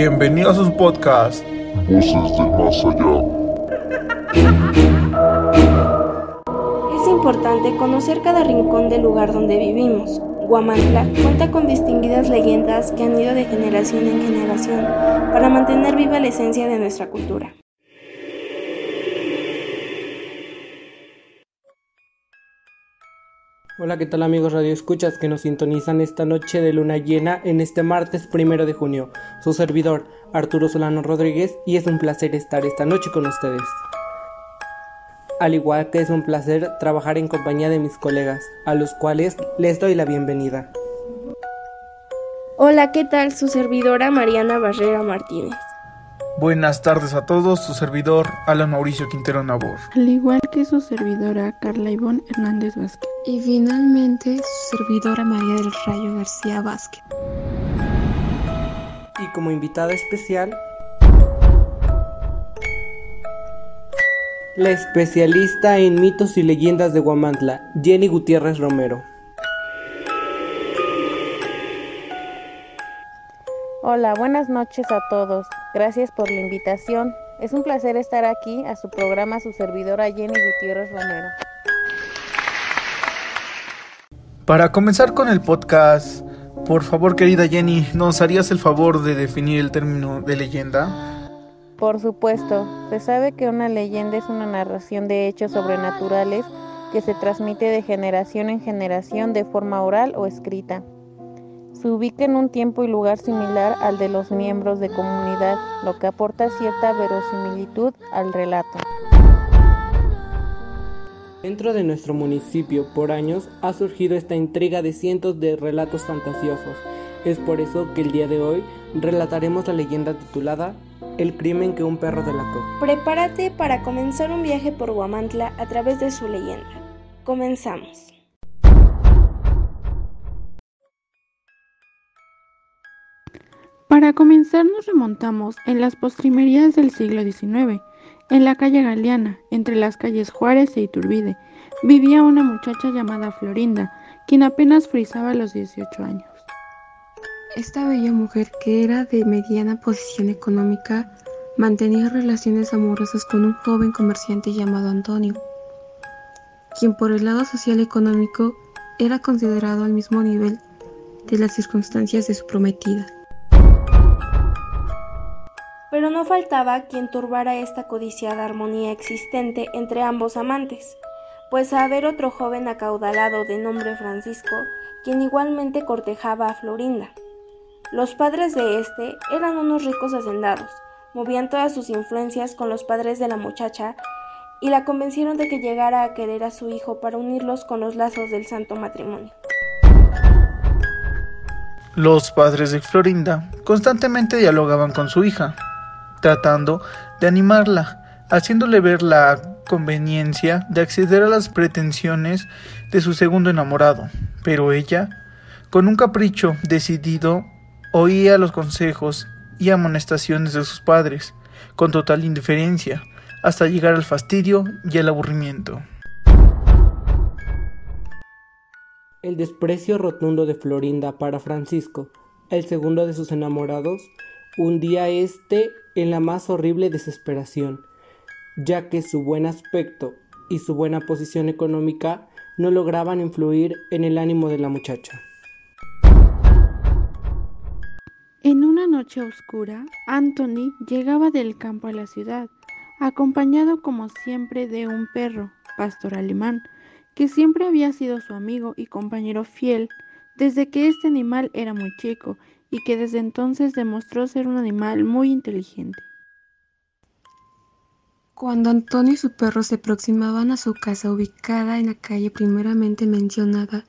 Bienvenidos a su podcast Voces del Más Allá. Es importante conocer cada rincón del lugar donde vivimos. Guamantla cuenta con distinguidas leyendas que han ido de generación en generación para mantener viva la esencia de nuestra cultura. Hola, ¿qué tal amigos Radio Escuchas que nos sintonizan esta noche de luna llena en este martes primero de junio? Su servidor, Arturo Solano Rodríguez, y es un placer estar esta noche con ustedes. Al igual que es un placer trabajar en compañía de mis colegas, a los cuales les doy la bienvenida. Hola, ¿qué tal? Su servidora Mariana Barrera Martínez. Buenas tardes a todos, su servidor Alan Mauricio Quintero Nabor. Al igual que su servidora Carla Ivonne Hernández Vázquez. Y finalmente su servidora María del Rayo García Vázquez. Y como invitada especial, la especialista en mitos y leyendas de Guamantla, Jenny Gutiérrez Romero. Hola, buenas noches a todos. Gracias por la invitación. Es un placer estar aquí a su programa, su servidora Jenny Gutiérrez Romero. Para comenzar con el podcast, por favor querida Jenny, ¿nos harías el favor de definir el término de leyenda? Por supuesto, se sabe que una leyenda es una narración de hechos sobrenaturales que se transmite de generación en generación de forma oral o escrita se ubica en un tiempo y lugar similar al de los miembros de comunidad, lo que aporta cierta verosimilitud al relato. Dentro de nuestro municipio, por años, ha surgido esta intriga de cientos de relatos fantasiosos. Es por eso que el día de hoy relataremos la leyenda titulada El crimen que un perro delató. Prepárate para comenzar un viaje por Guamantla a través de su leyenda. Comenzamos. Para comenzar nos remontamos en las postrimerías del siglo XIX. En la calle Galeana, entre las calles Juárez e Iturbide, vivía una muchacha llamada Florinda, quien apenas frisaba los 18 años. Esta bella mujer, que era de mediana posición económica, mantenía relaciones amorosas con un joven comerciante llamado Antonio, quien por el lado social y económico era considerado al mismo nivel de las circunstancias de su prometida. Pero no faltaba quien turbara esta codiciada armonía existente entre ambos amantes, pues a haber otro joven acaudalado de nombre Francisco, quien igualmente cortejaba a Florinda. Los padres de este eran unos ricos hacendados, movían todas sus influencias con los padres de la muchacha y la convencieron de que llegara a querer a su hijo para unirlos con los lazos del santo matrimonio. Los padres de Florinda constantemente dialogaban con su hija, tratando de animarla, haciéndole ver la conveniencia de acceder a las pretensiones de su segundo enamorado. Pero ella, con un capricho decidido, oía los consejos y amonestaciones de sus padres, con total indiferencia, hasta llegar al fastidio y el aburrimiento. El desprecio rotundo de Florinda para Francisco, el segundo de sus enamorados, hundía este en la más horrible desesperación, ya que su buen aspecto y su buena posición económica no lograban influir en el ánimo de la muchacha. En una noche oscura, Anthony llegaba del campo a la ciudad, acompañado como siempre de un perro, pastor alemán, que siempre había sido su amigo y compañero fiel desde que este animal era muy chico y que desde entonces demostró ser un animal muy inteligente. Cuando Antonio y su perro se aproximaban a su casa ubicada en la calle primeramente mencionada,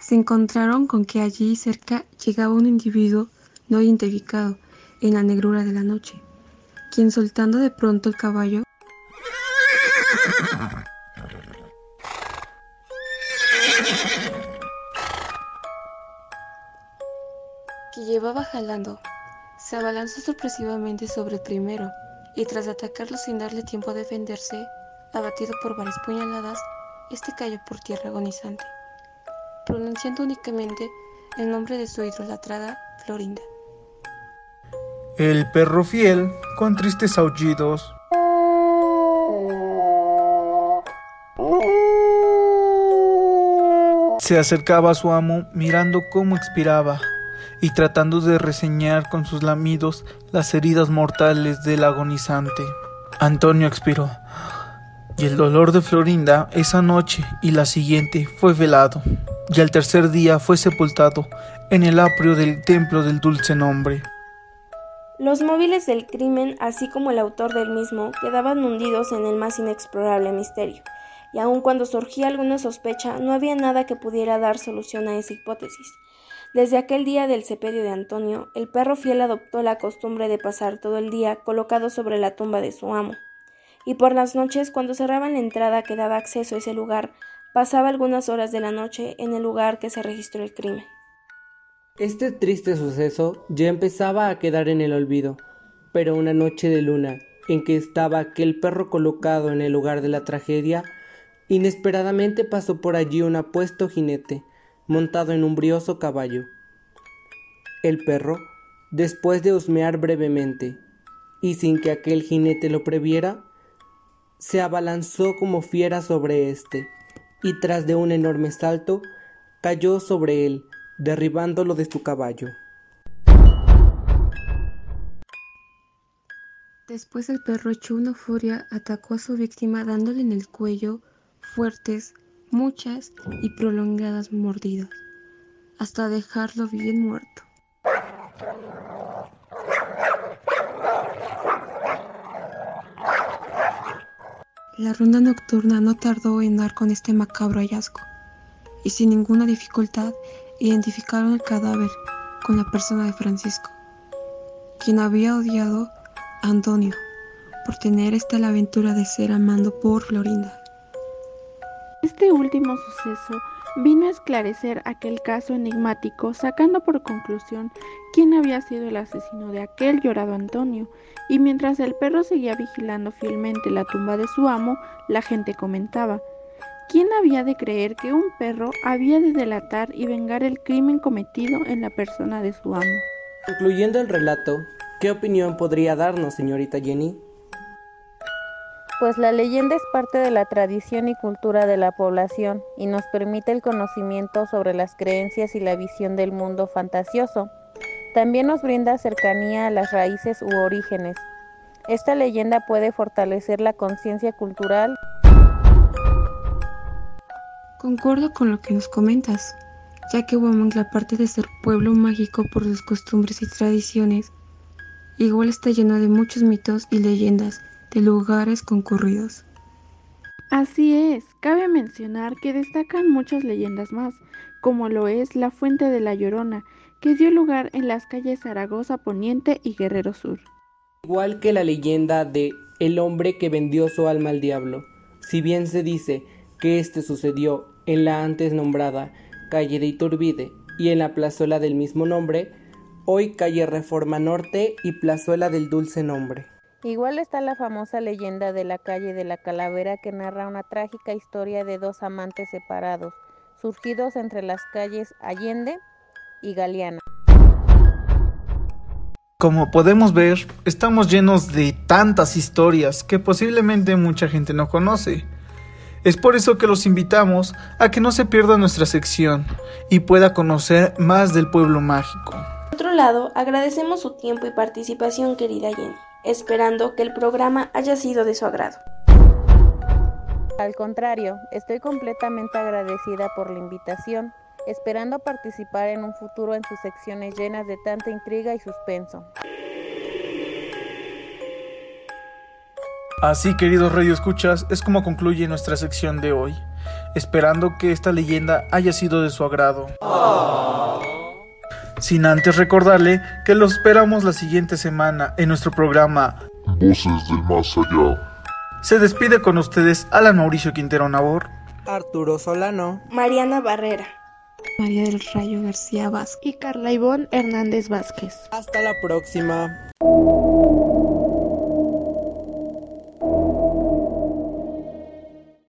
se encontraron con que allí cerca llegaba un individuo no identificado en la negrura de la noche, quien soltando de pronto el caballo llevaba jalando, se abalanzó sorpresivamente sobre el primero y tras atacarlo sin darle tiempo a defenderse, abatido por varias puñaladas, este cayó por tierra agonizante, pronunciando únicamente el nombre de su idolatrada Florinda. El perro fiel, con tristes aullidos, se acercaba a su amo mirando cómo expiraba y tratando de reseñar con sus lamidos las heridas mortales del agonizante. Antonio expiró, y el dolor de Florinda esa noche y la siguiente fue velado, y al tercer día fue sepultado en el aprio del templo del dulce nombre. Los móviles del crimen, así como el autor del mismo, quedaban hundidos en el más inexplorable misterio, y aun cuando surgía alguna sospecha, no había nada que pudiera dar solución a esa hipótesis. Desde aquel día del sepedio de Antonio, el perro fiel adoptó la costumbre de pasar todo el día colocado sobre la tumba de su amo, y por las noches, cuando cerraban la entrada que daba acceso a ese lugar, pasaba algunas horas de la noche en el lugar que se registró el crimen. Este triste suceso ya empezaba a quedar en el olvido, pero una noche de luna, en que estaba aquel perro colocado en el lugar de la tragedia, inesperadamente pasó por allí un apuesto jinete, montado en un brioso caballo. El perro, después de husmear brevemente, y sin que aquel jinete lo previera, se abalanzó como fiera sobre éste, y tras de un enorme salto, cayó sobre él, derribándolo de su caballo. Después el perro hecho una furia atacó a su víctima dándole en el cuello fuertes muchas y prolongadas mordidas, hasta dejarlo bien muerto. La ronda nocturna no tardó en dar con este macabro hallazgo, y sin ninguna dificultad identificaron el cadáver con la persona de Francisco, quien había odiado a Antonio por tener esta la aventura de ser amando por Florinda. Este último suceso vino a esclarecer aquel caso enigmático, sacando por conclusión quién había sido el asesino de aquel llorado Antonio, y mientras el perro seguía vigilando fielmente la tumba de su amo, la gente comentaba, ¿quién había de creer que un perro había de delatar y vengar el crimen cometido en la persona de su amo? Concluyendo el relato, ¿qué opinión podría darnos, señorita Jenny? Pues la leyenda es parte de la tradición y cultura de la población y nos permite el conocimiento sobre las creencias y la visión del mundo fantasioso. También nos brinda cercanía a las raíces u orígenes. Esta leyenda puede fortalecer la conciencia cultural. Concuerdo con lo que nos comentas, ya que Huamanga, aparte de ser pueblo mágico por sus costumbres y tradiciones, igual está lleno de muchos mitos y leyendas de lugares concurridos. Así es, cabe mencionar que destacan muchas leyendas más, como lo es la Fuente de la Llorona, que dio lugar en las calles Zaragoza Poniente y Guerrero Sur. Igual que la leyenda de El hombre que vendió su alma al diablo, si bien se dice que este sucedió en la antes nombrada calle de Iturbide y en la plazuela del mismo nombre, hoy calle Reforma Norte y plazuela del Dulce Nombre. Igual está la famosa leyenda de la calle de la Calavera que narra una trágica historia de dos amantes separados, surgidos entre las calles Allende y Galeana. Como podemos ver, estamos llenos de tantas historias que posiblemente mucha gente no conoce. Es por eso que los invitamos a que no se pierda nuestra sección y pueda conocer más del pueblo mágico. Por otro lado, agradecemos su tiempo y participación, querida Jenny esperando que el programa haya sido de su agrado. Al contrario, estoy completamente agradecida por la invitación, esperando participar en un futuro en sus secciones llenas de tanta intriga y suspenso. Así, queridos Radio Escuchas, es como concluye nuestra sección de hoy, esperando que esta leyenda haya sido de su agrado sin antes recordarle que lo esperamos la siguiente semana en nuestro programa Voces del Más Allá. Se despide con ustedes Alan Mauricio Quintero Nabor, Arturo Solano, Mariana Barrera, María del Rayo García Vázquez y Carla Ivonne Hernández Vázquez. Hasta la próxima.